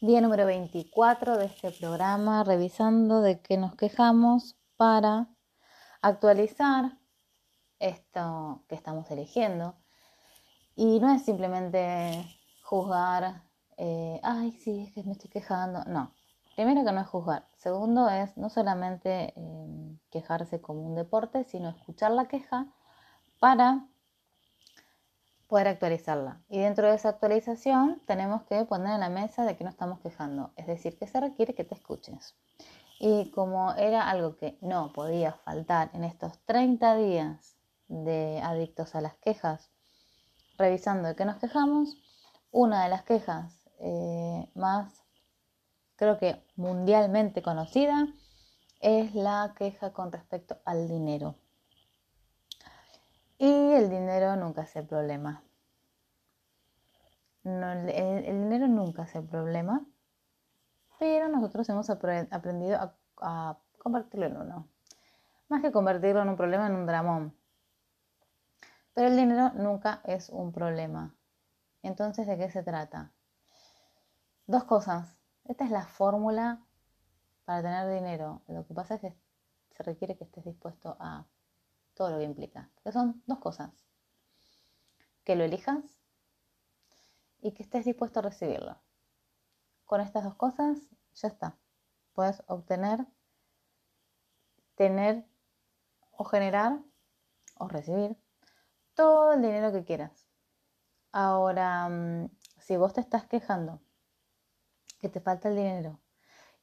Día número 24 de este programa, revisando de qué nos quejamos para actualizar esto que estamos eligiendo. Y no es simplemente juzgar, eh, ay, sí, es que me estoy quejando. No, primero que no es juzgar. Segundo es no solamente eh, quejarse como un deporte, sino escuchar la queja para poder actualizarla. Y dentro de esa actualización tenemos que poner en la mesa de que no estamos quejando, es decir, que se requiere que te escuches. Y como era algo que no podía faltar en estos 30 días de adictos a las quejas, revisando de qué nos quejamos, una de las quejas eh, más, creo que mundialmente conocida, es la queja con respecto al dinero. Y el dinero nunca el problema. el, dinero nunca el problema, pero nosotros hemos aprendido a, a, convertirlo en uno. Más que convertirlo en un problema, en un dramón. Pero el dinero nunca es un problema. Entonces, ¿de qué se trata? Dos cosas. Esta es la fórmula para tener dinero. Lo que pasa es que se requiere que estés dispuesto a todo lo que implica. Que son dos cosas. Que lo elijas y que estés dispuesto a recibirlo. Con estas dos cosas ya está. Puedes obtener, tener o generar o recibir todo el dinero que quieras. Ahora, mm, si vos te estás quejando que te falta el dinero,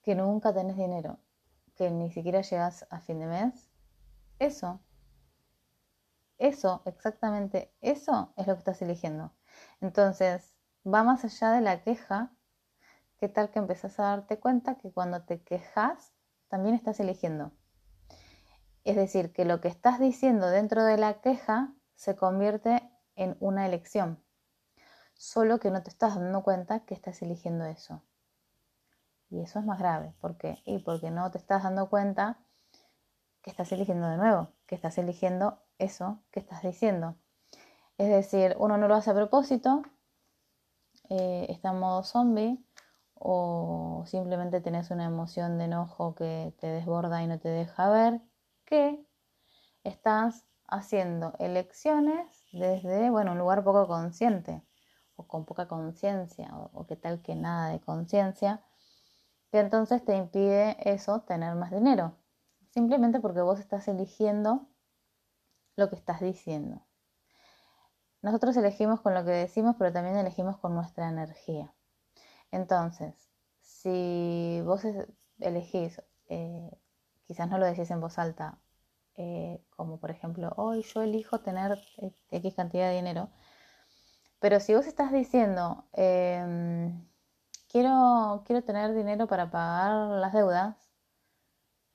que nunca tenés dinero, que ni siquiera llegas a fin de mes, eso eso, exactamente eso es lo que estás eligiendo. Entonces, va más allá de la queja. ¿Qué tal que empezás a darte cuenta que cuando te quejas, también estás eligiendo? Es decir, que lo que estás diciendo dentro de la queja se convierte en una elección. Solo que no te estás dando cuenta que estás eligiendo eso. Y eso es más grave. ¿Por qué? Y porque no te estás dando cuenta que estás eligiendo de nuevo, que estás eligiendo eso que estás diciendo. Es decir, uno no lo hace a propósito, eh, está en modo zombie o simplemente tenés una emoción de enojo que te desborda y no te deja ver que estás haciendo elecciones desde bueno, un lugar poco consciente o con poca conciencia o, o que tal que nada de conciencia, que entonces te impide eso tener más dinero, simplemente porque vos estás eligiendo lo que estás diciendo. Nosotros elegimos con lo que decimos, pero también elegimos con nuestra energía. Entonces, si vos elegís, eh, quizás no lo decís en voz alta, eh, como por ejemplo, hoy yo elijo tener X cantidad de dinero, pero si vos estás diciendo, em, quiero, quiero tener dinero para pagar las deudas,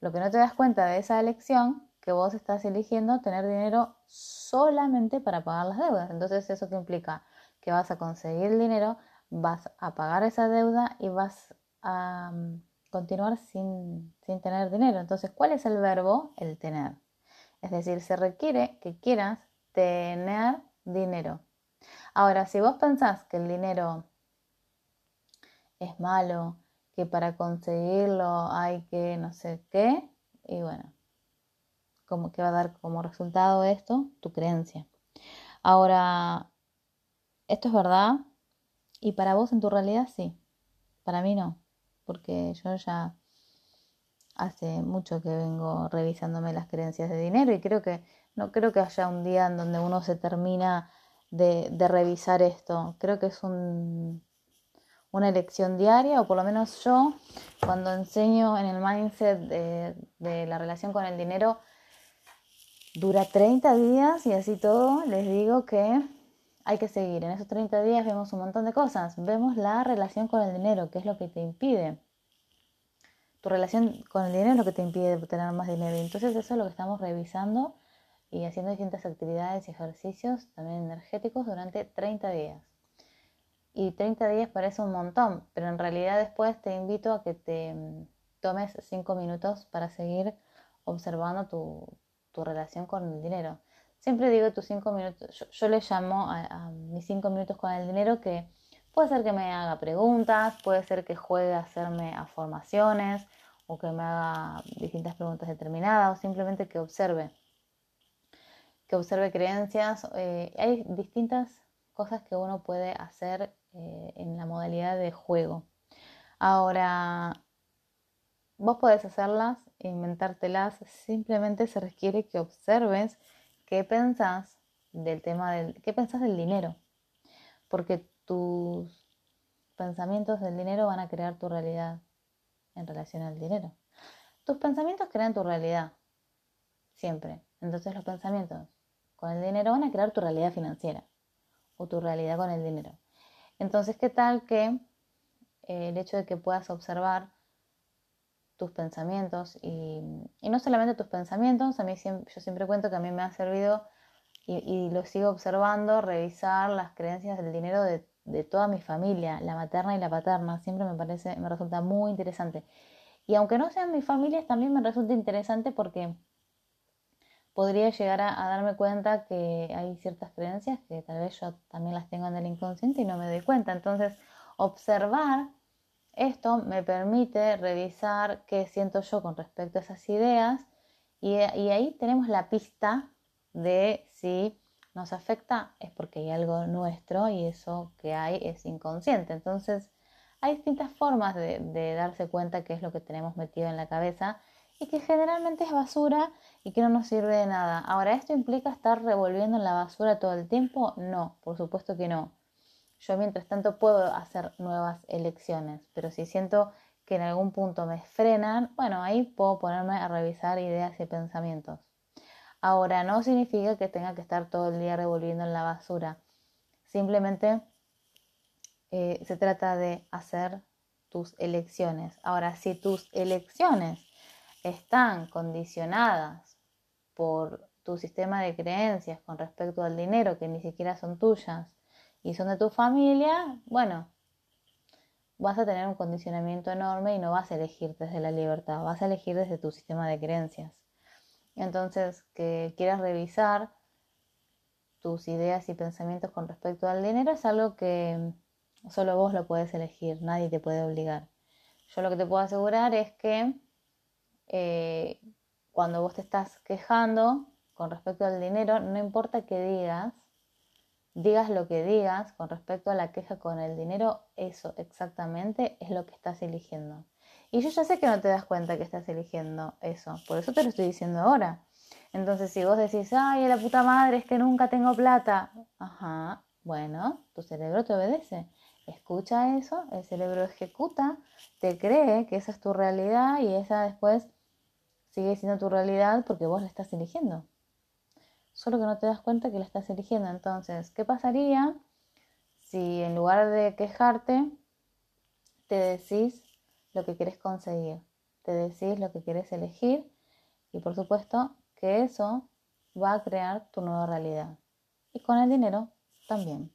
lo que no te das cuenta de esa elección que vos estás eligiendo tener dinero solamente para pagar las deudas. Entonces, ¿eso qué implica? Que vas a conseguir dinero, vas a pagar esa deuda y vas a mm, continuar sin, sin tener dinero. Entonces, ¿cuál es el verbo? El tener. Es decir, se requiere que quieras tener dinero. Ahora, si vos pensás que el dinero es malo, que para conseguirlo hay que no sé qué, y bueno, como que va a dar como resultado esto tu creencia. Ahora, ¿esto es verdad? Y para vos en tu realidad sí, para mí no, porque yo ya hace mucho que vengo revisándome las creencias de dinero y creo que no creo que haya un día en donde uno se termina de, revisar esto. Creo que es un, una elección diaria, o por lo menos yo, cuando enseño en el mindset de la relación con el dinero, Dura 30 días y así todo les digo que hay que seguir. En esos 30 días vemos un montón de cosas. Vemos la relación con el dinero, que es lo que te impide. Tu relación con el dinero es lo que te impide tener más dinero. Entonces eso es lo que estamos revisando y haciendo distintas actividades y ejercicios también energéticos durante 30 días. Y 30 días parece un montón, pero en realidad después te invito a que te mm, tomes 5 minutos para seguir observando tu, tu relación con el dinero. Siempre digo tus cinco minutos, yo, le llamo a, mis cinco minutos con el dinero que Puede ser que me haga preguntas, puede ser que juegue a hacerme afirmaciones o que me haga distintas preguntas determinadas o simplemente que observe. Que observe creencias. Eh, hay distintas cosas que uno puede hacer eh, en la modalidad de juego. Ahora, vos podés hacerlas, inventártelas, simplemente se requiere que observes qué pensás del tema del, qué pensás del dinero, porque tus pensamientos del dinero van a crear tu realidad en relación al dinero. Tus pensamientos crean tu realidad, siempre. Entonces los pensamientos con el dinero van a crear tu realidad financiera o tu realidad con el dinero. Entonces, ¿qué tal que eh, el hecho de que puedas observar tus pensamientos y, no solamente tus pensamientos, a mí yo siempre cuento que a mí me ha servido y, lo sigo observando, revisar las creencias del dinero de, toda mi familia, la materna y la paterna, siempre me parece, me resulta muy interesante. Y aunque no sean mis familias, también me resulta interesante porque podría llegar a, darme cuenta que hay ciertas creencias que tal vez yo también las tengo en el inconsciente y no me doy cuenta. Entonces, observar esto me permite revisar qué siento yo con respecto a esas ideas y, ahí tenemos la pista de si nos afecta es porque hay algo nuestro y eso que hay es inconsciente. Entonces, hay distintas formas de, de darse cuenta qué es lo que tenemos metido en la cabeza y que generalmente es basura y que no nos sirve de nada. Ahora, ¿esto implica estar revolviendo en la basura todo el tiempo? No, por supuesto que no. Yo mientras tanto puedo hacer nuevas elecciones, pero si siento que en algún punto me frenan, bueno, ahí puedo ponerme a revisar ideas y pensamientos. Ahora, no significa que tenga que estar todo el día revolviendo en la basura. Simplemente eh, se trata de hacer tus elecciones. Ahora, si tus elecciones están condicionadas por tu sistema de creencias con respecto al dinero que ni siquiera son tuyas y son de tu familia, bueno, vas a tener un condicionamiento enorme y no vas a elegir desde la libertad, vas a elegir desde tu sistema de creencias. Entonces, que quieras revisar tus ideas y pensamientos con respecto al dinero es algo que solo vos lo puedes elegir, nadie te puede obligar. Yo lo que te puedo asegurar es que eh, cuando vos te estás quejando con respecto al dinero, no importa qué digas, digas lo que digas con respecto a la queja con el dinero, eso exactamente es lo que estás eligiendo. Y yo ya sé que no te das cuenta que estás eligiendo eso, por eso te lo estoy diciendo ahora. Entonces, si vos decís, ay, la puta madre, es que nunca tengo plata, ajá, bueno, tu cerebro te obedece. Escucha eso, el cerebro ejecuta, te cree que esa es tu realidad y esa después sigue siendo tu realidad porque vos la estás eligiendo. Solo que no te das cuenta que la estás eligiendo. Entonces, ¿qué pasaría si en lugar de quejarte, te decís lo que quieres conseguir? Te decís lo que quieres elegir y por supuesto que eso va a crear tu nueva realidad. Y con el dinero también.